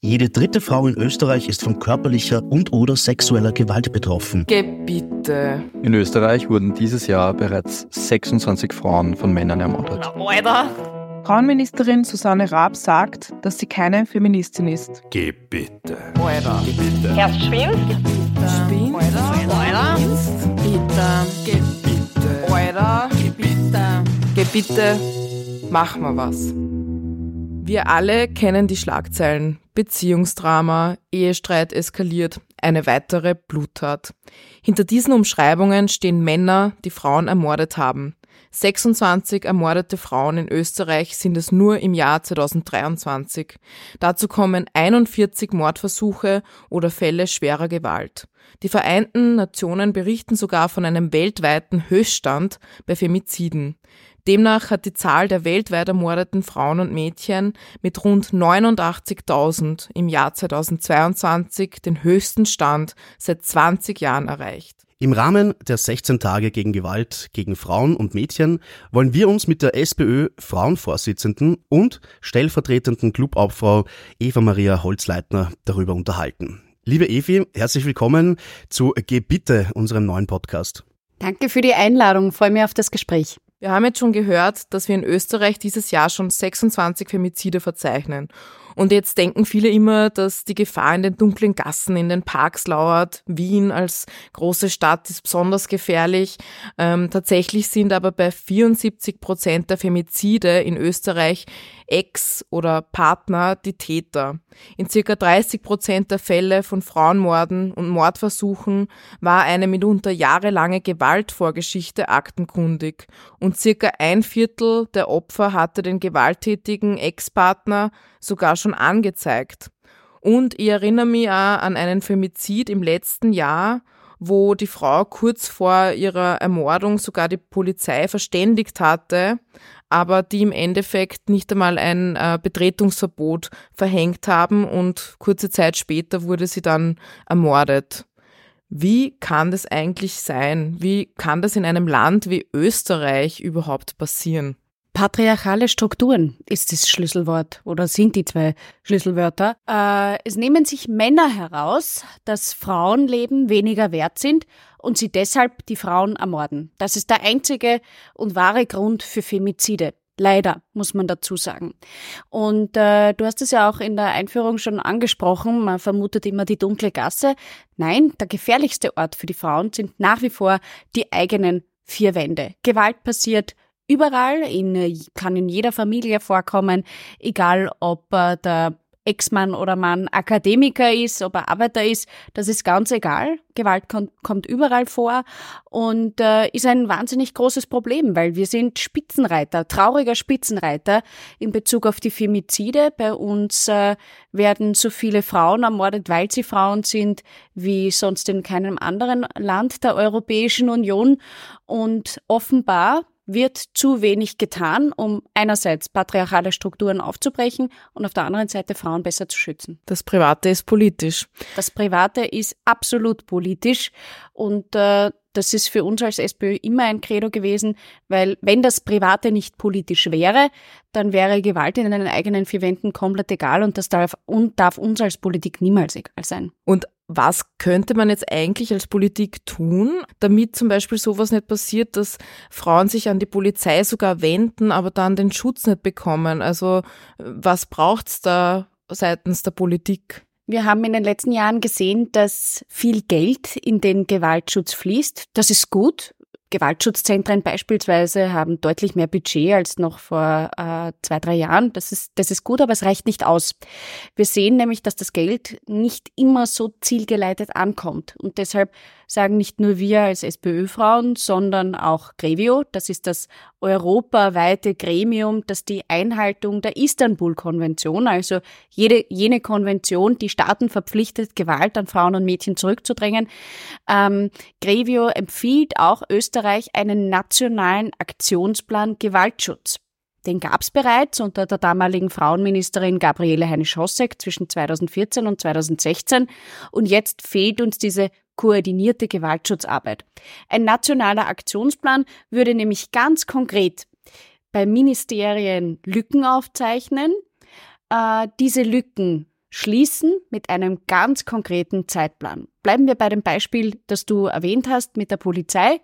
Jede dritte Frau in Österreich ist von körperlicher und/oder sexueller Gewalt betroffen. Gebitte. In Österreich wurden dieses Jahr bereits 26 Frauen von Männern ermordet. Alter. Frauenministerin Susanne Raab sagt, dass sie keine Feministin ist. Gebitte. Alter. Gebitte. Erst schwimmt, Spinn. Alter. Bitte. Gebitte. Alter. Gebitte. Gebitte. Mach mal was. Wir alle kennen die Schlagzeilen. Beziehungsdrama, Ehestreit eskaliert, eine weitere Bluttat. Hinter diesen Umschreibungen stehen Männer, die Frauen ermordet haben. 26 ermordete Frauen in Österreich sind es nur im Jahr 2023. Dazu kommen 41 Mordversuche oder Fälle schwerer Gewalt. Die Vereinten Nationen berichten sogar von einem weltweiten Höchststand bei Femiziden. Demnach hat die Zahl der weltweit ermordeten Frauen und Mädchen mit rund 89.000 im Jahr 2022 den höchsten Stand seit 20 Jahren erreicht. Im Rahmen der 16 Tage gegen Gewalt gegen Frauen und Mädchen wollen wir uns mit der SPÖ Frauenvorsitzenden und stellvertretenden Clubobfrau Eva Maria Holzleitner darüber unterhalten. Liebe Evi, herzlich willkommen zu Gebitte, unserem neuen Podcast. Danke für die Einladung, freue mich auf das Gespräch. Wir haben jetzt schon gehört, dass wir in Österreich dieses Jahr schon 26 Femizide verzeichnen. Und jetzt denken viele immer, dass die Gefahr in den dunklen Gassen, in den Parks lauert. Wien als große Stadt ist besonders gefährlich. Ähm, tatsächlich sind aber bei 74 Prozent der Femizide in Österreich Ex oder Partner die Täter. In circa 30 Prozent der Fälle von Frauenmorden und Mordversuchen war eine mitunter jahrelange Gewaltvorgeschichte aktenkundig und circa ein Viertel der Opfer hatte den gewalttätigen Ex-Partner sogar schon angezeigt. Und ich erinnere mich auch an einen Femizid im letzten Jahr, wo die Frau kurz vor ihrer Ermordung sogar die Polizei verständigt hatte, aber die im Endeffekt nicht einmal ein äh, Betretungsverbot verhängt haben und kurze Zeit später wurde sie dann ermordet. Wie kann das eigentlich sein? Wie kann das in einem Land wie Österreich überhaupt passieren? Patriarchale Strukturen ist das Schlüsselwort oder sind die zwei Schlüsselwörter. Äh, es nehmen sich Männer heraus, dass Frauenleben weniger wert sind und sie deshalb die Frauen ermorden. Das ist der einzige und wahre Grund für Femizide. Leider, muss man dazu sagen. Und äh, du hast es ja auch in der Einführung schon angesprochen, man vermutet immer die dunkle Gasse. Nein, der gefährlichste Ort für die Frauen sind nach wie vor die eigenen vier Wände. Gewalt passiert überall, in, kann in jeder Familie vorkommen, egal ob äh, der Ex-Mann oder Mann Akademiker ist, ob er Arbeiter ist, das ist ganz egal. Gewalt kommt, kommt überall vor und äh, ist ein wahnsinnig großes Problem, weil wir sind Spitzenreiter, trauriger Spitzenreiter in Bezug auf die Femizide. Bei uns äh, werden so viele Frauen ermordet, weil sie Frauen sind, wie sonst in keinem anderen Land der Europäischen Union. Und offenbar wird zu wenig getan, um einerseits patriarchale Strukturen aufzubrechen und auf der anderen Seite Frauen besser zu schützen. Das Private ist politisch. Das Private ist absolut politisch und äh, das ist für uns als SPÖ immer ein Credo gewesen, weil wenn das Private nicht politisch wäre, dann wäre Gewalt in den eigenen vier Wänden komplett egal und das darf, und darf uns als Politik niemals egal sein. Und was könnte man jetzt eigentlich als Politik tun, damit zum Beispiel sowas nicht passiert, dass Frauen sich an die Polizei sogar wenden, aber dann den Schutz nicht bekommen? Also was braucht's da seitens der Politik? Wir haben in den letzten Jahren gesehen, dass viel Geld in den Gewaltschutz fließt. Das ist gut. Gewaltschutzzentren beispielsweise haben deutlich mehr Budget als noch vor äh, zwei, drei Jahren. Das ist, das ist gut, aber es reicht nicht aus. Wir sehen nämlich, dass das Geld nicht immer so zielgeleitet ankommt. Und deshalb sagen nicht nur wir als SPÖ-Frauen, sondern auch Grevio, das ist das europaweite Gremium, das die Einhaltung der Istanbul-Konvention, also jede, jene Konvention, die Staaten verpflichtet, Gewalt an Frauen und Mädchen zurückzudrängen. Ähm, Grevio empfiehlt auch Österreich einen nationalen Aktionsplan Gewaltschutz. Den gab es bereits unter der damaligen Frauenministerin Gabriele Heine-Schossek zwischen 2014 und 2016 und jetzt fehlt uns diese koordinierte Gewaltschutzarbeit. Ein nationaler Aktionsplan würde nämlich ganz konkret bei Ministerien Lücken aufzeichnen, äh, diese Lücken schließen mit einem ganz konkreten Zeitplan. Bleiben wir bei dem Beispiel, das du erwähnt hast mit der Polizei.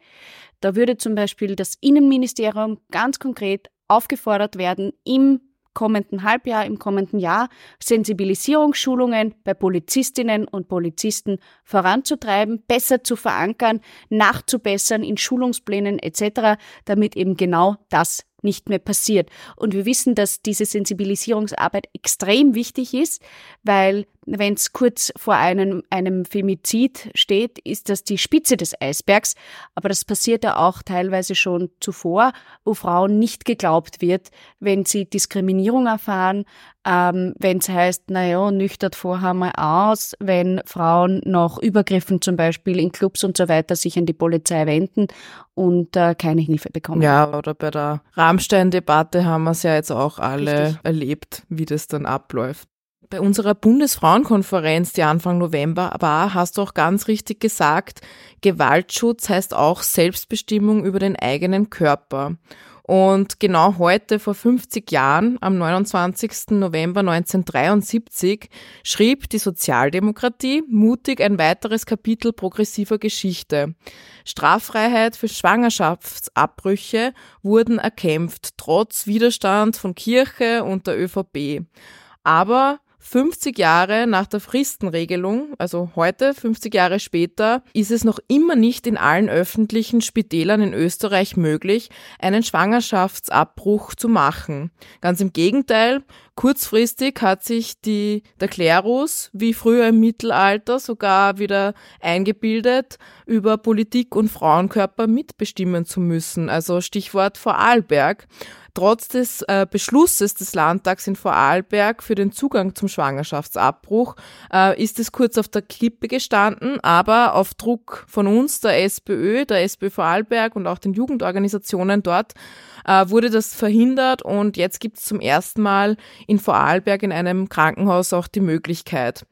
Da würde zum Beispiel das Innenministerium ganz konkret aufgefordert werden, im kommenden Halbjahr, im kommenden Jahr Sensibilisierungsschulungen bei Polizistinnen und Polizisten voranzutreiben, besser zu verankern, nachzubessern in Schulungsplänen etc., damit eben genau das nicht mehr passiert. Und wir wissen, dass diese Sensibilisierungsarbeit extrem wichtig ist, weil wenn es kurz vor einem, einem Femizid steht, ist das die Spitze des Eisbergs. Aber das passiert ja auch teilweise schon zuvor, wo Frauen nicht geglaubt wird, wenn sie Diskriminierung erfahren, ähm, wenn es heißt, naja, nüchtert vorher mal aus, wenn Frauen nach Übergriffen zum Beispiel in Clubs und so weiter sich an die Polizei wenden und äh, keine Hilfe bekommen. Ja, oder bei der Rammstein-Debatte haben wir es ja jetzt auch alle Richtig. erlebt, wie das dann abläuft. Bei unserer Bundesfrauenkonferenz, die Anfang November war, hast du auch ganz richtig gesagt, Gewaltschutz heißt auch Selbstbestimmung über den eigenen Körper. Und genau heute, vor 50 Jahren, am 29. November 1973, schrieb die Sozialdemokratie mutig ein weiteres Kapitel progressiver Geschichte. Straffreiheit für Schwangerschaftsabbrüche wurden erkämpft, trotz Widerstand von Kirche und der ÖVP. Aber 50 Jahre nach der Fristenregelung, also heute, 50 Jahre später, ist es noch immer nicht in allen öffentlichen Spitälern in Österreich möglich, einen Schwangerschaftsabbruch zu machen. Ganz im Gegenteil, kurzfristig hat sich die, der Klerus, wie früher im Mittelalter, sogar wieder eingebildet, über Politik und Frauenkörper mitbestimmen zu müssen. Also Stichwort Vorarlberg. Trotz des äh, Beschlusses des Landtags in Vorarlberg für den Zugang zum Schwangerschaftsabbruch äh, ist es kurz auf der Kippe gestanden, aber auf Druck von uns, der SPÖ, der SPÖ Vorarlberg und auch den Jugendorganisationen dort, äh, wurde das verhindert und jetzt gibt es zum ersten Mal in Vorarlberg in einem Krankenhaus auch die Möglichkeit.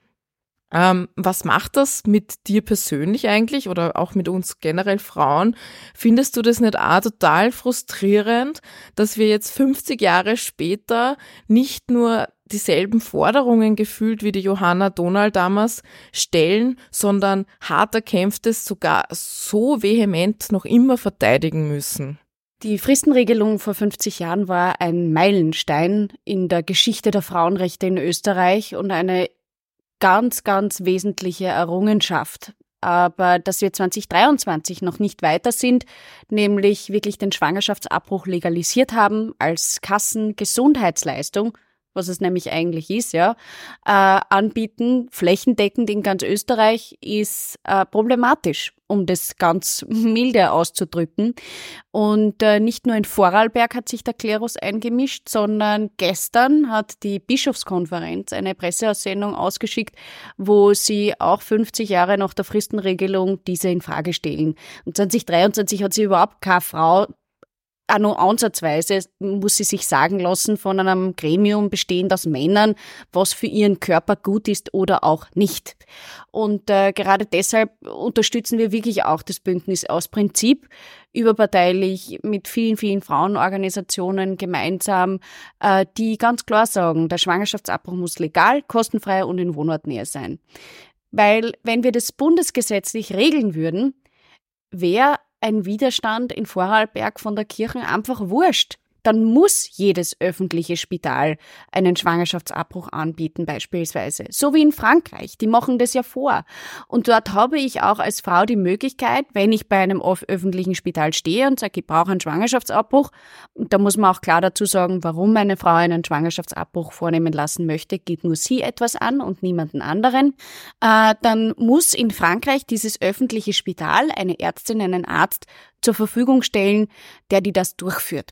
Ähm, was macht das mit dir persönlich eigentlich oder auch mit uns generell Frauen? Findest du das nicht auch total frustrierend, dass wir jetzt 50 Jahre später nicht nur dieselben Forderungen gefühlt wie die Johanna Donald damals stellen, sondern hart erkämpftes sogar so vehement noch immer verteidigen müssen? Die Fristenregelung vor 50 Jahren war ein Meilenstein in der Geschichte der Frauenrechte in Österreich und eine ganz, ganz wesentliche Errungenschaft. Aber dass wir 2023 noch nicht weiter sind, nämlich wirklich den Schwangerschaftsabbruch legalisiert haben als Kassengesundheitsleistung, was es nämlich eigentlich ist, ja, äh, anbieten, flächendeckend in ganz Österreich, ist äh, problematisch, um das ganz milde auszudrücken. Und äh, nicht nur in Vorarlberg hat sich der Klerus eingemischt, sondern gestern hat die Bischofskonferenz eine Presseaussendung ausgeschickt, wo sie auch 50 Jahre nach der Fristenregelung diese in Frage stellen. Und 2023 hat sie überhaupt keine Frau nur ansatzweise muss sie sich sagen lassen von einem Gremium bestehend aus Männern, was für ihren Körper gut ist oder auch nicht. Und äh, gerade deshalb unterstützen wir wirklich auch das Bündnis aus Prinzip überparteilich mit vielen, vielen Frauenorganisationen gemeinsam, äh, die ganz klar sagen, der Schwangerschaftsabbruch muss legal, kostenfrei und in Wohnortnähe sein. Weil wenn wir das bundesgesetzlich regeln würden, wäre ein Widerstand in Vorarlberg von der Kirche einfach wurscht dann muss jedes öffentliche Spital einen Schwangerschaftsabbruch anbieten beispielsweise. So wie in Frankreich. Die machen das ja vor. Und dort habe ich auch als Frau die Möglichkeit, wenn ich bei einem öffentlichen Spital stehe und sage, ich brauche einen Schwangerschaftsabbruch, und da muss man auch klar dazu sagen, warum eine Frau einen Schwangerschaftsabbruch vornehmen lassen möchte, geht nur sie etwas an und niemanden anderen, äh, dann muss in Frankreich dieses öffentliche Spital eine Ärztin, einen Arzt zur Verfügung stellen, der die das durchführt.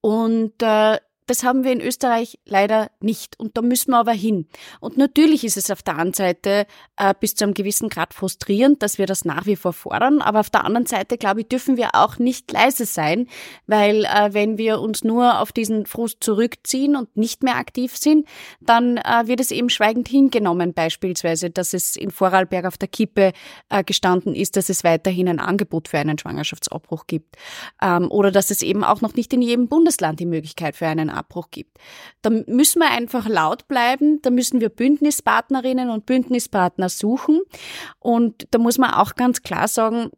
Und äh, das haben wir in Österreich leider nicht. Und da müssen wir aber hin. Und natürlich ist es auf der einen Seite äh, bis zu einem gewissen Grad frustrierend, dass wir das nach wie vor fordern, aber auf der anderen Seite, glaube ich, dürfen wir auch nicht leise sein, weil äh, wenn wir uns nur auf diesen Frust zurückziehen und nicht mehr aktiv sind, dann äh, wird es eben schweigend hingenommen, beispielsweise, dass es in Vorarlberg auf der Kippe äh, gestanden ist, dass es weiterhin ein Angebot für einen Schwangerschaftsabbruch gibt. Ähm, oder dass es eben auch noch nicht in jedem Bundesland die Möglichkeit für einen Schwangerschaftsabbruch gibt. Da müssen wir einfach laut bleiben, da müssen wir Bündnispartnerinnen und Bündnispartner suchen. Und da muss man auch ganz klar sagen,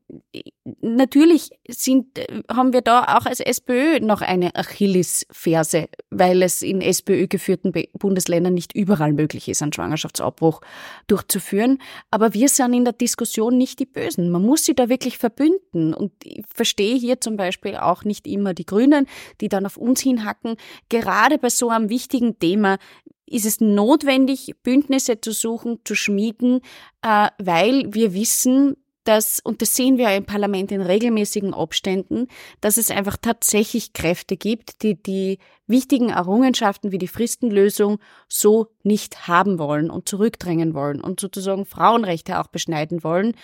natürlich sind, haben wir da auch als SPÖ noch eine Achillesferse, weil es in SPÖ geführten Bundesländern nicht überall möglich ist, einen Schwangerschaftsabbruch durchzuführen. Aber wir sind in der Diskussion nicht die Bösen. Man muss sie da wirklich verbünden. Und ich verstehe hier zum Beispiel auch nicht immer die Grünen, die dann auf uns hinhacken. Gerade bei so einem wichtigen Thema ist es notwendig, Bündnisse zu suchen, zu schmieden, äh, weil wir wissen, dass, und das sehen wir im Parlament in regelmäßigen Abständen, dass es einfach tatsächlich Kräfte gibt, die die wichtigen Errungenschaften wie die Fristenlösung so nicht haben wollen und zurückdrängen wollen und sozusagen Frauenrechte auch beschneiden wollen.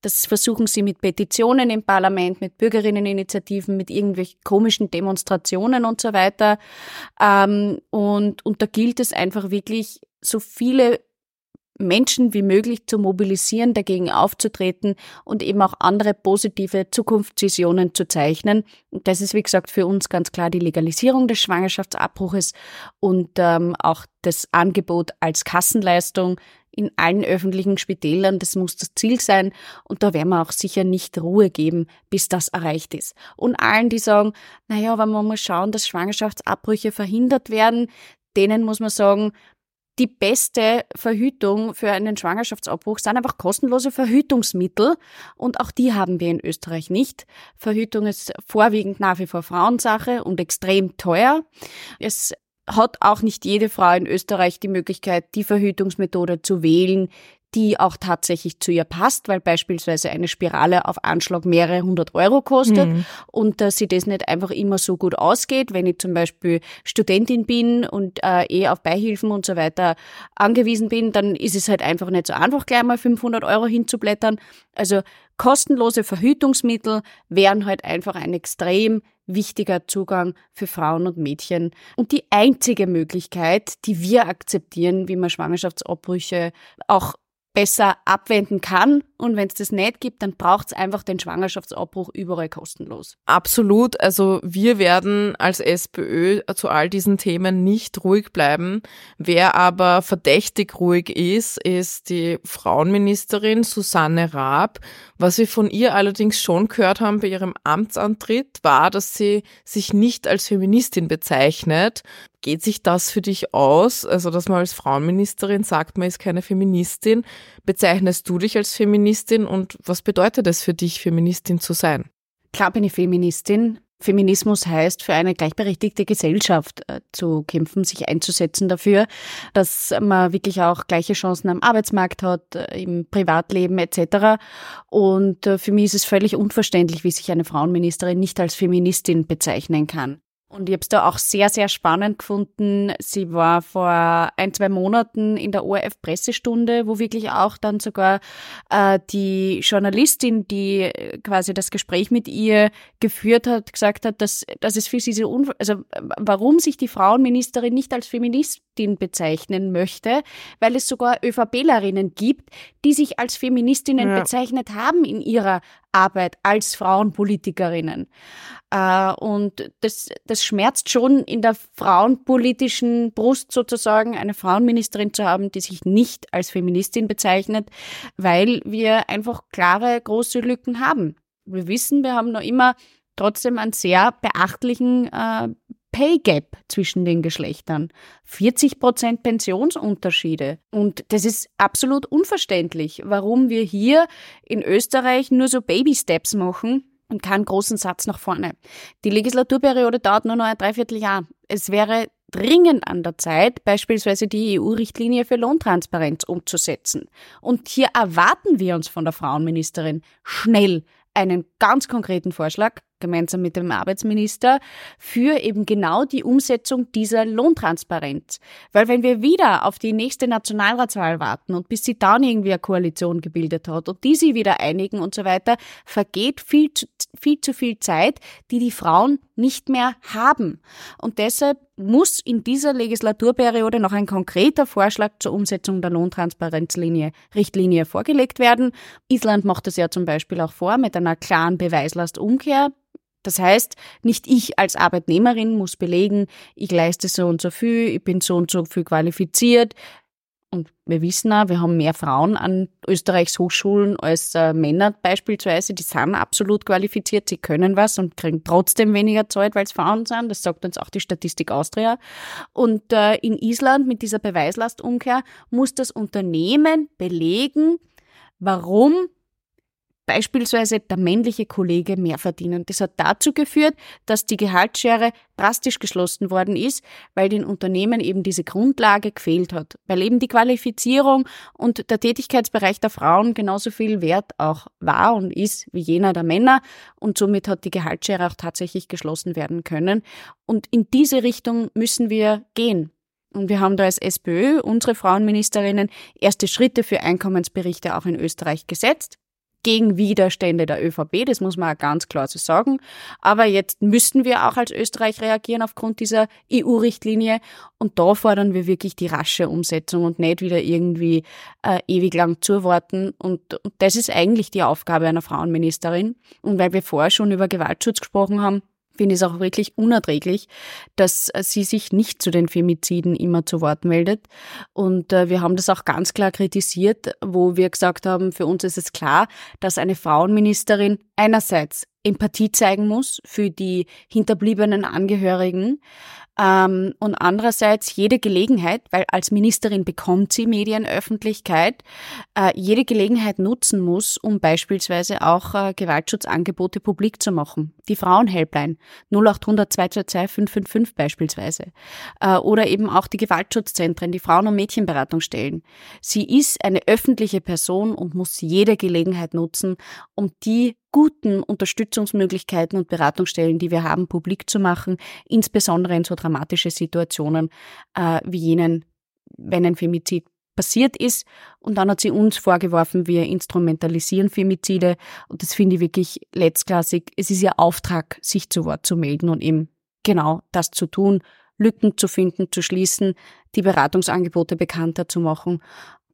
Das versuchen sie mit Petitionen im Parlament, mit Bürgerinneninitiativen, mit irgendwelchen komischen Demonstrationen und so weiter. Ähm, und, und da gilt es einfach wirklich, so viele Menschen wie möglich zu mobilisieren, dagegen aufzutreten und eben auch andere positive Zukunftsvisionen zu zeichnen. Und das ist, wie gesagt, für uns ganz klar die Legalisierung des Schwangerschaftsabbruches und ähm, auch das Angebot als Kassenleistung in allen öffentlichen Spitälern. Das muss das Ziel sein. Und da werden wir auch sicher nicht Ruhe geben, bis das erreicht ist. Und allen, die sagen, naja, aber man muss schauen, dass Schwangerschaftsabbrüche verhindert werden, denen muss man sagen, die beste Verhütung für einen Schwangerschaftsabbruch sind einfach kostenlose Verhütungsmittel und auch die haben wir in Österreich nicht. Verhütung ist vorwiegend nach wie vor Frauensache und extrem teuer. Es hat auch nicht jede Frau in Österreich die Möglichkeit, die Verhütungsmethode zu wählen, die auch tatsächlich zu ihr passt, weil beispielsweise eine Spirale auf Anschlag mehrere hundert Euro kostet mhm. und dass sie das nicht einfach immer so gut ausgeht. Wenn ich zum Beispiel Studentin bin und äh, eh auf Beihilfen und so weiter angewiesen bin, dann ist es halt einfach nicht so einfach, gleich mal 500 Euro hinzublättern. Also kostenlose Verhütungsmittel wären halt einfach ein extrem wichtiger Zugang für Frauen und Mädchen und die einzige Möglichkeit, die wir akzeptieren, wie man Schwangerschaftsabbrüche auch besser abwenden kann. Und wenn es das nicht gibt, dann braucht es einfach den Schwangerschaftsabbruch überall kostenlos. Absolut. Also wir werden als SPÖ zu all diesen Themen nicht ruhig bleiben. Wer aber verdächtig ruhig ist, ist die Frauenministerin Susanne Raab. Was wir von ihr allerdings schon gehört haben bei ihrem Amtsantritt, war, dass sie sich nicht als Feministin bezeichnet. Geht sich das für dich aus? Also, dass man als Frauenministerin sagt, man ist keine Feministin. Bezeichnest du dich als Feministin und was bedeutet es für dich, Feministin zu sein? Klar bin ich Feministin. Feminismus heißt, für eine gleichberechtigte Gesellschaft äh, zu kämpfen, sich einzusetzen dafür, dass man wirklich auch gleiche Chancen am Arbeitsmarkt hat, äh, im Privatleben etc. Und äh, für mich ist es völlig unverständlich, wie sich eine Frauenministerin nicht als Feministin bezeichnen kann. Und ich habe es da auch sehr, sehr spannend gefunden. Sie war vor ein, zwei Monaten in der ORF-Pressestunde, wo wirklich auch dann sogar äh, die Journalistin, die äh, quasi das Gespräch mit ihr geführt hat, gesagt hat, dass, dass es für sie so, also warum sich die Frauenministerin nicht als Feministin bezeichnen möchte, weil es sogar ÖVPlerinnen gibt, die sich als Feministinnen ja. bezeichnet haben in ihrer Arbeit als Frauenpolitikerinnen. Äh, und das, das schmerzt schon in der frauenpolitischen Brust sozusagen, eine Frauenministerin zu haben, die sich nicht als Feministin bezeichnet, weil wir einfach klare, große Lücken haben. Wir wissen, wir haben noch immer trotzdem einen sehr beachtlichen äh, Pay Gap zwischen den Geschlechtern. 40 Prozent Pensionsunterschiede. Und das ist absolut unverständlich, warum wir hier in Österreich nur so Baby Steps machen und keinen großen Satz nach vorne. Die Legislaturperiode dauert nur noch ein Dreivierteljahr. Es wäre dringend an der Zeit, beispielsweise die EU-Richtlinie für Lohntransparenz umzusetzen. Und hier erwarten wir uns von der Frauenministerin schnell einen ganz konkreten Vorschlag, gemeinsam mit dem Arbeitsminister, für eben genau die Umsetzung dieser Lohntransparenz. Weil wenn wir wieder auf die nächste Nationalratswahl warten und bis sie dann irgendwie eine Koalition gebildet hat und die sie wieder einigen und so weiter, vergeht viel zu, viel zu viel Zeit, die die Frauen nicht mehr haben. Und deshalb muss in dieser Legislaturperiode noch ein konkreter Vorschlag zur Umsetzung der Lohntransparenzlinie, Richtlinie vorgelegt werden. Island macht das ja zum Beispiel auch vor mit einer klaren Beweislastumkehr Das heißt, nicht ich als Arbeitnehmerin muss belegen, ich leiste so und so viel, ich bin so und so viel qualifiziert. Und wir wissen auch, wir haben mehr Frauen an Österreichs Hochschulen als äh, Männer beispielsweise. Die sind absolut qualifiziert, sie können was und kriegen trotzdem weniger Zeit, weil es Frauen sind. Das sagt uns auch die Statistik Austria. Und äh, in Island mit dieser Beweislastumkehr muss das Unternehmen belegen, warum beispielsweise der männliche Kollege mehr verdienen. Das hat dazu geführt, dass die Gehaltsschere drastisch geschlossen worden ist, weil den Unternehmen eben diese Grundlage gefehlt hat, weil eben die Qualifizierung und der Tätigkeitsbereich der Frauen genauso viel wert auch war und ist wie jener der Männer und somit hat die Gehaltsschere auch tatsächlich geschlossen werden können. Und in diese Richtung müssen wir gehen. Und wir haben da als SPÖ, unsere Frauenministerinnen, erste Schritte für Einkommensberichte auch in Österreich gesetzt gegen Widerstände der ÖVP, das muss man auch ganz klar so sagen. Aber jetzt müssten wir auch als Österreich reagieren aufgrund dieser EU-Richtlinie und da fordern wir wirklich die rasche Umsetzung und nicht wieder irgendwie äh, ewig lang zuwarten. Und, und das ist eigentlich die Aufgabe einer Frauenministerin. Und weil wir vorher schon über Gewaltschutz gesprochen haben, finde ich es auch wirklich unerträglich, dass äh, sie sich nicht zu den Femiziden immer zu Wort meldet. Und äh, wir haben das auch ganz klar kritisiert, wo wir gesagt haben, für uns ist es klar, dass eine Frauenministerin einerseits Empathie zeigen muss für die hinterbliebenen Angehörigen, ähm, und andererseits jede Gelegenheit, weil als Ministerin bekommt sie Medienöffentlichkeit, äh, jede Gelegenheit nutzen muss, um beispielsweise auch äh, Gewaltschutzangebote publik zu machen. Die Frauenhelpline 0800 222 555 beispielsweise. Äh, oder eben auch die Gewaltschutzzentren, die Frauen- und Mädchenberatungsstellen. Sie ist eine öffentliche Person und muss jede Gelegenheit nutzen, um die guten Unterstützungsmöglichkeiten und Beratungsstellen, die wir haben, publik zu machen, insbesondere in so dramatische Situationen äh, wie jenen, wenn ein Femizid passiert ist. Und dann hat sie uns vorgeworfen, wir instrumentalisieren Femizide. Und das finde ich wirklich letztklassig. Es ist ihr Auftrag, sich zu Wort zu melden und eben genau das zu tun, Lücken zu finden, zu schließen, die Beratungsangebote bekannter zu machen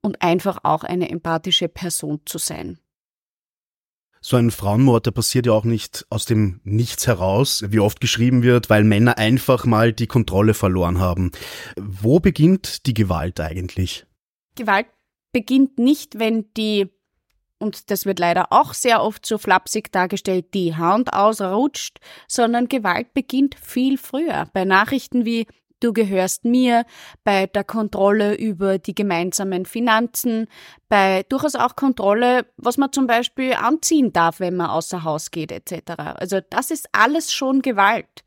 und einfach auch eine empathische Person zu sein so ein Frauenmord, der passiert ja auch nicht aus dem Nichts heraus, wie oft geschrieben wird, weil Männer einfach mal die Kontrolle verloren haben. Wo beginnt die Gewalt eigentlich? Gewalt beginnt nicht, wenn die und das wird leider auch sehr oft so flapsig dargestellt, die Hand ausrutscht, sondern Gewalt beginnt viel früher. Bei Nachrichten wie Du gehörst mir, bei der Kontrolle über die gemeinsamen Finanzen, bei durchaus auch Kontrolle, was man zum Beispiel anziehen darf, wenn man außer Haus geht, etc. Also das ist alles schon Gewalt.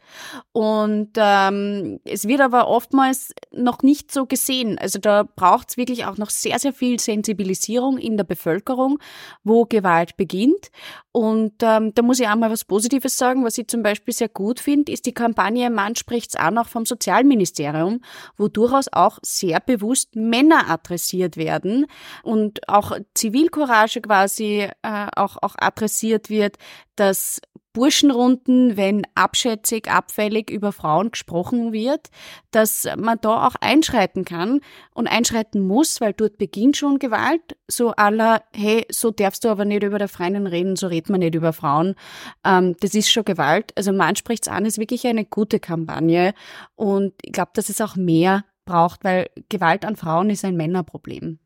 Und ähm, es wird aber oftmals noch nicht so gesehen. Also da braucht es wirklich auch noch sehr, sehr viel Sensibilisierung in der Bevölkerung, wo Gewalt beginnt. Und ähm, da muss ich auch mal was Positives sagen. Was ich zum Beispiel sehr gut finde, ist die Kampagne Mann spricht's auch vom Sozialministerium, wo durchaus auch sehr bewusst Männer adressiert werden und auch Zivilcourage quasi äh, auch, auch adressiert wird, dass Burschenrunden, wenn abschätzig, abfällig über Frauen gesprochen wird, dass man da auch einschreiten kann und einschreiten muss, weil dort beginnt schon Gewalt. So aller, hey, so darfst du aber nicht über der Freundin reden, so redet man nicht über Frauen. Ähm, das ist schon Gewalt. Also man spricht's an, ist wirklich eine gute Kampagne und ich glaube, dass es auch mehr braucht, weil Gewalt an Frauen ist ein Männerproblem.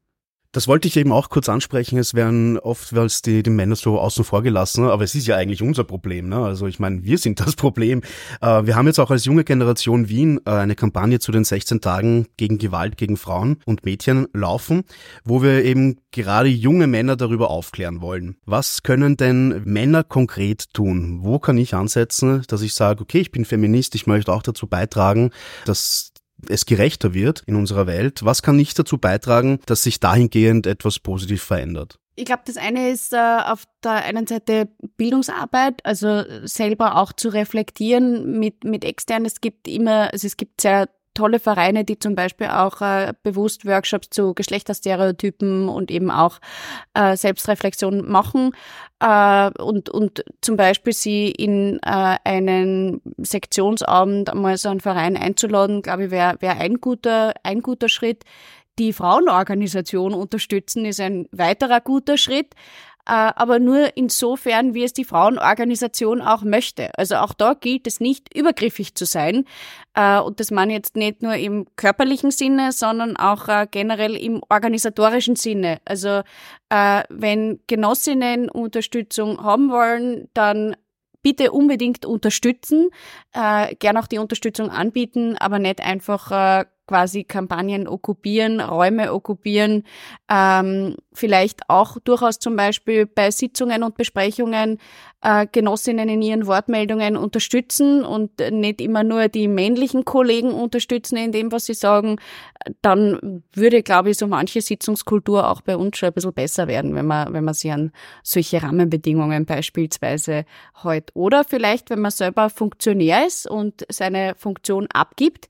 Das wollte ich eben auch kurz ansprechen. Es werden oft, weil es die, die Männer so außen vor gelassen, aber es ist ja eigentlich unser Problem. Ne? Also ich meine, wir sind das Problem. Äh, wir haben jetzt auch als junge Generation Wien äh, eine Kampagne zu den 16 Tagen gegen Gewalt gegen Frauen und Mädchen laufen, wo wir eben gerade junge Männer darüber aufklären wollen. Was können denn Männer konkret tun? Wo kann ich ansetzen, dass ich sage, okay, ich bin Feminist, ich möchte auch dazu beitragen, dass es gerechter wird in unserer Welt. Was kann nicht dazu beitragen, dass sich dahingehend etwas positiv verändert? Ich glaube, das eine ist äh, auf der einen Seite Bildungsarbeit, also selber auch zu reflektieren mit, mit extern. Es gibt immer, also es gibt sehr tolle Vereine, die zum Beispiel auch äh, bewusst Workshops zu Geschlechterstereotypen und eben auch äh, Selbstreflexion machen äh, und, und zum Beispiel sie in äh, einen Sektionsabend einmal so einen Verein einzuladen, glaube ich, wäre wär ein guter, ein guter Schritt. Die Frauenorganisation unterstützen ist ein weiterer guter Schritt. Aber nur insofern, wie es die Frauenorganisation auch möchte. Also auch da gilt es nicht, übergriffig zu sein. Und das meine jetzt nicht nur im körperlichen Sinne, sondern auch generell im organisatorischen Sinne. Also wenn Genossinnen Unterstützung haben wollen, dann bitte unbedingt unterstützen, äh, gern auch die Unterstützung anbieten, aber nicht einfach äh, quasi Kampagnen okkupieren, Räume okkupieren, ähm, vielleicht auch durchaus zum Beispiel bei Sitzungen und Besprechungen äh, Genossinnen in ihren Wortmeldungen unterstützen und nicht immer nur die männlichen Kollegen unterstützen in dem, was sie sagen, dann würde, glaube ich, so manche Sitzungskultur auch bei uns schon ein bisschen besser werden, wenn man, wenn man sich an solche Rahmenbedingungen beispielsweise hält. Oder vielleicht, wenn man selber Funktionär ist und seine Funktion abgibt,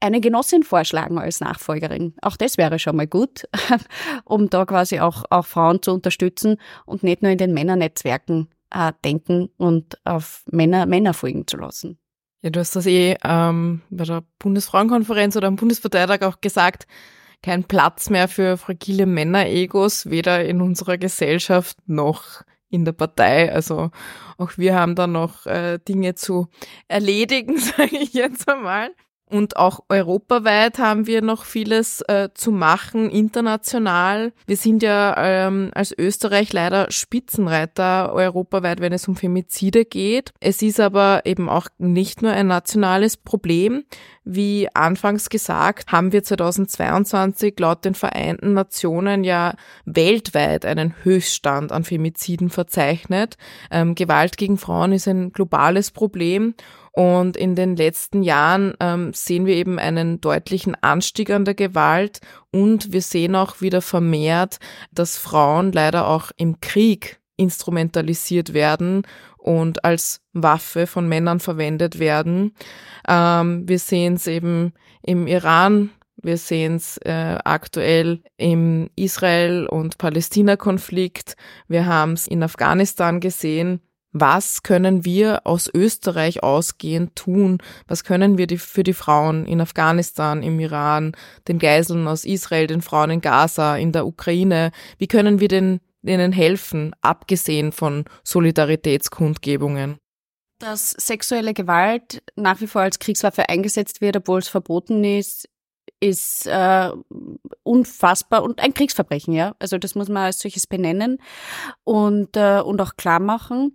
eine Genossin vorschlagen als Nachfolgerin. Auch das wäre schon mal gut, um da quasi auch, auch Frauen zu unterstützen und nicht nur in den Männernetzwerken äh, denken und auf Männer Männer folgen zu lassen. Ja, du hast das eh ähm, bei der Bundesfrauenkonferenz oder am Bundesparteitag auch gesagt, kein Platz mehr für fragile Männeregos, weder in unserer Gesellschaft noch in der Partei. Also auch wir haben da noch äh, Dinge zu erledigen, sage ich jetzt einmal. Und auch europaweit haben wir noch vieles äh, zu machen, international. Wir sind ja ähm, als Österreich leider Spitzenreiter europaweit, wenn es um Femizide geht. Es ist aber eben auch nicht nur ein nationales Problem. Wie anfangs gesagt, haben wir 2022 laut den Vereinten Nationen ja weltweit einen Höchststand an Femiziden verzeichnet. Ähm, Gewalt gegen Frauen ist ein globales Problem und in den letzten Jahren ähm, sehen wir eben einen deutlichen Anstieg an der Gewalt. Und wir sehen auch wieder vermehrt, dass Frauen leider auch im Krieg instrumentalisiert werden und als Waffe von Männern verwendet werden. Ähm, wir sehen es eben im Iran, wir sehen es äh, aktuell im Israel- und Palästina-Konflikt, wir haben es in Afghanistan gesehen was können wir aus Österreich ausgehend tun? Was können wir die, für die Frauen in Afghanistan, im Iran, den Geiseln aus Israel, den Frauen in Gaza, in der Ukraine? Wie können wir den, denen helfen, abgesehen von Solidaritätskundgebungen? Dass sexuelle Gewalt nach wie vor als Kriegswaffe eingesetzt wird, obwohl es verboten ist, ist äh, unfassbar und ein Kriegsverbrechen, ja. Also das muss man als solches benennen und, äh, und auch klar machen.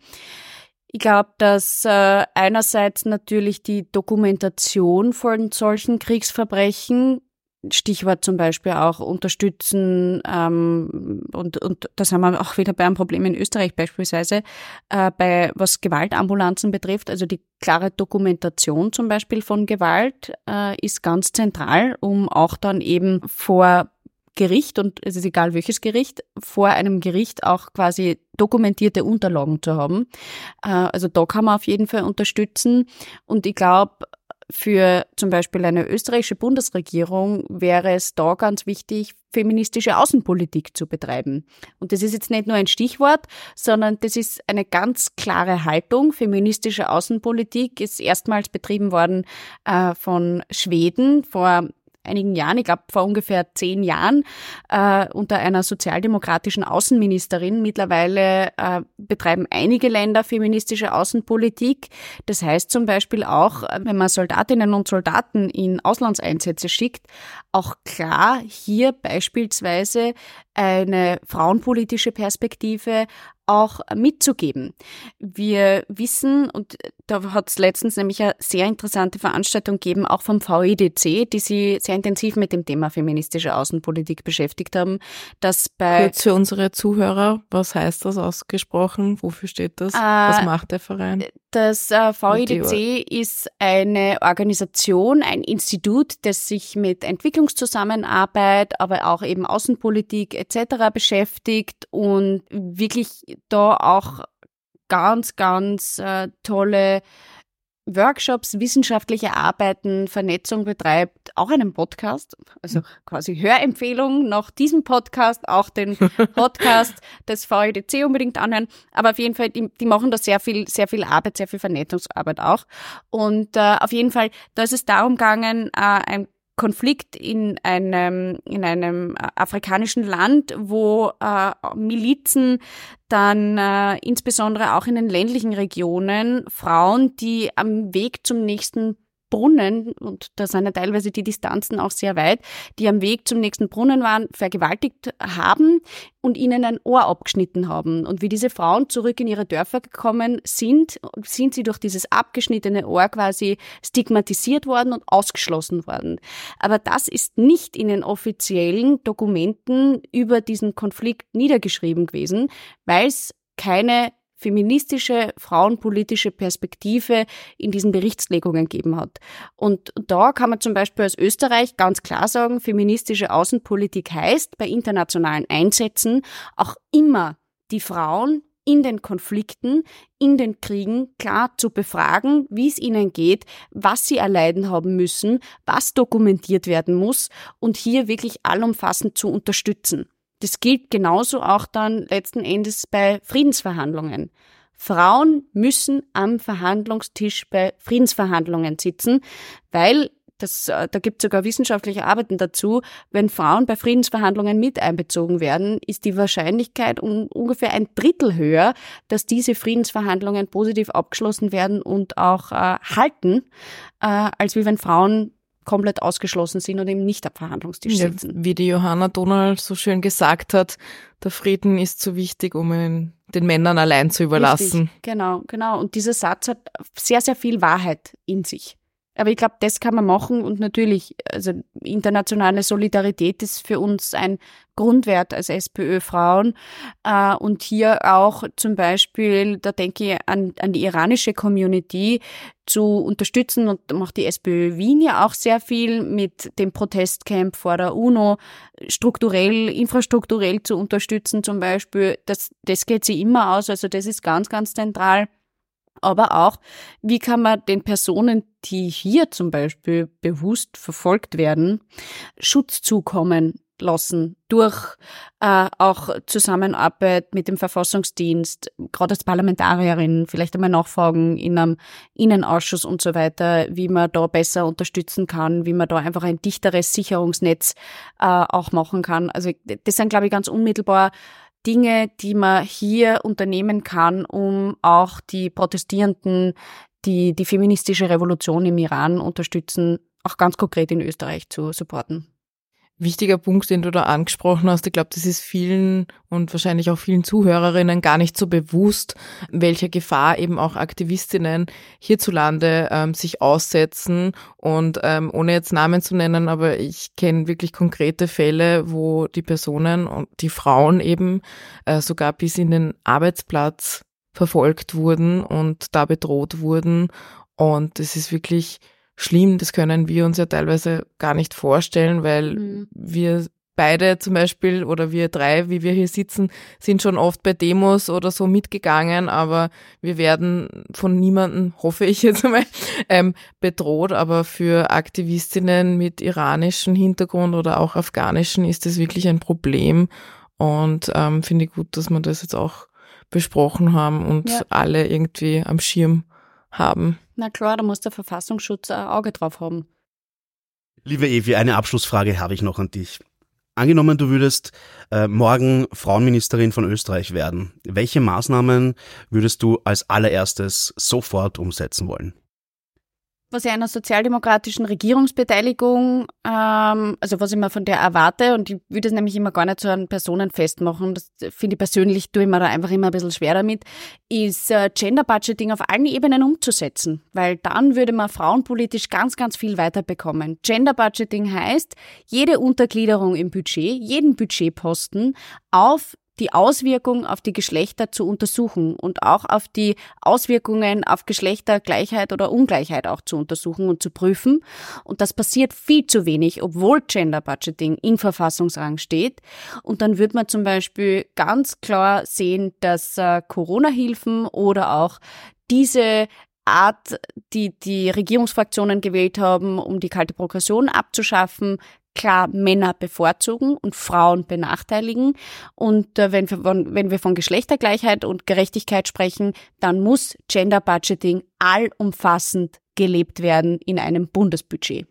Ich glaube, dass äh, einerseits natürlich die Dokumentation von solchen Kriegsverbrechen Stichwort zum Beispiel auch unterstützen ähm, und, und das haben wir auch wieder bei einem Problem in Österreich beispielsweise, äh, bei was Gewaltambulanzen betrifft, also die klare Dokumentation zum Beispiel von Gewalt äh, ist ganz zentral, um auch dann eben vor Gericht, und es ist egal welches Gericht, vor einem Gericht auch quasi dokumentierte Unterlagen zu haben. Äh, also da kann man auf jeden Fall unterstützen. Und ich glaube, für zum Beispiel eine österreichische Bundesregierung wäre es da ganz wichtig, feministische Außenpolitik zu betreiben. Und das ist jetzt nicht nur ein Stichwort, sondern das ist eine ganz klare Haltung. Feministische Außenpolitik ist erstmals betrieben worden äh, von Schweden vor einigen Jahren, ich glaube vor ungefähr zehn Jahren, äh, unter einer sozialdemokratischen Außenministerin. Mittlerweile äh, betreiben einige Länder feministische Außenpolitik. Das heißt zum Beispiel auch, wenn man Soldatinnen und Soldaten in Auslandseinsätze schickt, auch klar hier beispielsweise eine frauenpolitische Perspektive auch mitzugeben. Wir wissen, und da hat es letztens nämlich eine sehr interessante Veranstaltung gegeben, auch vom VEDC, die sich sehr intensiv mit dem Thema feministische Außenpolitik beschäftigt haben, dass bei... Kurz für unsere Zuhörer, was heißt das ausgesprochen? Wofür steht das? Äh, was macht der Verein? Das äh, VEDC ist eine Organisation, ein Institut, das sich mit Entwicklungszusammenarbeit, aber auch eben Außenpolitik etc. beschäftigt und wirklich da auch ganz, ganz äh, tolle Workshops, wissenschaftliche Arbeiten, Vernetzung betreibt, auch einen Podcast, also quasi Hörempfehlung nach diesem Podcast, auch den Podcast des VEDC unbedingt anhören. Aber auf jeden Fall, die, die machen da sehr viel, sehr viel Arbeit, sehr viel Vernetzungsarbeit auch. Und äh, auf jeden Fall, da ist es darum gegangen, äh, ein Konflikt in einem, in einem afrikanischen Land, wo äh, Milizen dann äh, insbesondere auch in den ländlichen Regionen Frauen, die am Weg zum nächsten Brunnen, und da sind ja teilweise die Distanzen auch sehr weit, die am Weg zum nächsten Brunnen waren, vergewaltigt haben und ihnen ein Ohr abgeschnitten haben. Und wie diese Frauen zurück in ihre Dörfer gekommen sind, sind sie durch dieses abgeschnittene Ohr quasi stigmatisiert worden und ausgeschlossen worden. Aber das ist nicht in den offiziellen Dokumenten über diesen Konflikt niedergeschrieben gewesen, weil es keine feministische, frauenpolitische Perspektive in diesen Berichtslegungen gegeben hat. Und da kann man zum Beispiel aus Österreich ganz klar sagen, feministische Außenpolitik heißt, bei internationalen Einsätzen auch immer die Frauen in den Konflikten, in den Kriegen klar zu befragen, wie es ihnen geht, was sie erleiden haben müssen, was dokumentiert werden muss und hier wirklich allumfassend zu unterstützen. Das gilt genauso auch dann letzten Endes bei Friedensverhandlungen. Frauen müssen am Verhandlungstisch bei Friedensverhandlungen sitzen, weil das, äh, da gibt es sogar wissenschaftliche Arbeiten dazu, wenn Frauen bei Friedensverhandlungen mit einbezogen werden, ist die Wahrscheinlichkeit um ungefähr ein Drittel höher, dass diese Friedensverhandlungen positiv abgeschlossen werden und auch äh, halten, äh, als wie wenn Frauen komplett ausgeschlossen sind und eben nicht am Verhandlungstisch sitzen. Ja, wie die Johanna Donald so schön gesagt hat, der Frieden ist zu wichtig, um ihn den Männern allein zu überlassen. Richtig, genau, genau. Und dieser Satz hat sehr, sehr viel Wahrheit in sich. Aber ich glaube, das kann man machen und natürlich, also internationale Solidarität ist für uns ein Grundwert als SPÖ-Frauen. Äh, und hier auch zum Beispiel, da denke ich an, an die iranische Community zu unterstützen und macht die SPÖ Wien ja auch sehr viel mit dem Protestcamp vor der UNO, strukturell, infrastrukturell zu unterstützen zum Beispiel. Das, das geht sie immer aus, also das ist ganz, ganz zentral aber auch, wie kann man den Personen, die hier zum Beispiel bewusst verfolgt werden, Schutz zukommen lassen durch äh, auch Zusammenarbeit mit dem Verfassungsdienst, gerade als Parlamentarierin, vielleicht einmal nachfragen in einem Innenausschuss und so weiter, wie man da besser unterstützen kann, wie man da einfach ein dichteres Sicherungsnetz äh, auch machen kann. Also das sind, glaube ich, ganz unmittelbar Dinge, die man hier unternehmen kann, um auch die Protestierenden, die die feministische Revolution im Iran unterstützen, auch ganz konkret in Österreich zu supporten wichtiger Punkt, den du da angesprochen hast. Ich glaube, das ist vielen und wahrscheinlich auch vielen Zuhörerinnen gar nicht so bewusst, welcher Gefahr eben auch Aktivistinnen hierzulande ähm, sich aussetzen. Und ähm, ohne jetzt Namen zu nennen, aber ich kenne wirklich konkrete Fälle, wo die Personen und die Frauen eben äh, sogar bis in den Arbeitsplatz verfolgt wurden und da bedroht wurden. Und es ist wirklich schlimm. Das können wir uns ja teilweise gar nicht vorstellen, weil mhm. wir beide zum Beispiel oder wir drei, wie wir hier sitzen, sind schon oft bei Demos oder so mitgegangen, aber wir werden von niemandem, hoffe ich jetzt einmal, ähm, bedroht. Aber für Aktivistinnen mit iranischem Hintergrund oder auch afghanischen ist das wirklich ein Problem. Und ähm, finde ich gut, dass wir das jetzt auch besprochen haben und ja. alle irgendwie am Schirm haben. Na klar, da muss der Verfassungsschutz ein Auge drauf haben. Liebe Evi, eine Abschlussfrage habe ich noch an dich. Angenommen, du würdest äh, morgen Frauenministerin von Österreich werden. Welche Maßnahmen würdest du als allererstes sofort umsetzen wollen? Was ich einer sozialdemokratischen Regierungsbeteiligung, ähm, also was ich mir von der erwarte, und ich würde es nämlich immer gar nicht so an Personen festmachen, das finde ich persönlich, tue ich mir da einfach immer ein bisschen schwer damit, ist äh, Gender Budgeting auf allen Ebenen umzusetzen, weil dann würde man frauenpolitisch ganz, ganz viel weiterbekommen. Gender Budgeting heißt, jede Untergliederung im Budget, jeden Budgetposten auf die Auswirkung auf die Geschlechter zu untersuchen und auch auf die Auswirkungen auf Geschlechtergleichheit oder Ungleichheit auch zu untersuchen und zu prüfen. Und das passiert viel zu wenig, obwohl Gender Budgeting in Verfassungsrang steht. Und dann wird man zum Beispiel ganz klar sehen, dass äh, Corona-Hilfen oder auch diese Art, die die Regierungsfraktionen gewählt haben, um die kalte Progression abzuschaffen, klar Männer bevorzugen und Frauen benachteiligen. Und äh, wenn, wir von, wenn wir von Geschlechtergleichheit und Gerechtigkeit sprechen, dann muss Gender Budgeting allumfassend gelebt werden in einem Bundesbudget.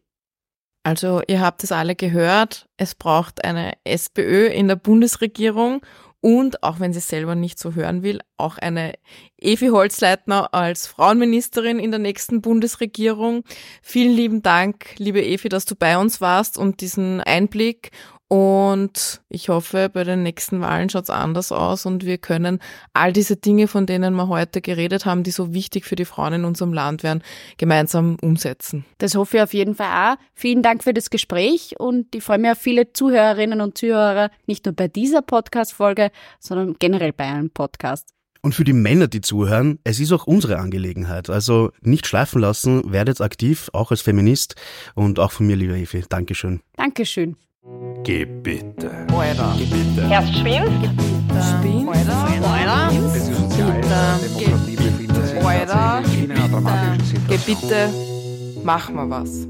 Also ihr habt es alle gehört, es braucht eine SPÖ in der Bundesregierung und, auch wenn sie selber nicht so hören will, auch eine Evi Holzleitner als Frauenministerin in der nächsten Bundesregierung. Vielen lieben Dank, liebe Evi, dass du bei uns warst und diesen Einblick und ich hoffe, bei den nächsten Wahlen schaut's anders aus und wir können all diese Dinge, von denen wir heute geredet haben, die so wichtig für die Frauen in unserem Land wären, gemeinsam umsetzen. Das hoffe ich auf jeden Fall auch. Vielen Dank für das Gespräch und ich freue mich auf viele Zuhörerinnen und Zuhörer, nicht nur bei dieser Podcast-Folge, sondern generell bei einem Podcast. Und für die Männer, die zuhören, es ist auch unsere Angelegenheit. Also nicht schleifen lassen, werdet aktiv, auch als Feminist und auch von mir, liebe Evi. Dankeschön. Dankeschön. Geh bitte. Alter. Geh bitte. Erst schwimmt, Spinn. Alter. Das ist sozial, Demokratie befindet sich Alter. tatsächlich in einer dramatischen Geh Situation. bitte, mach mal was.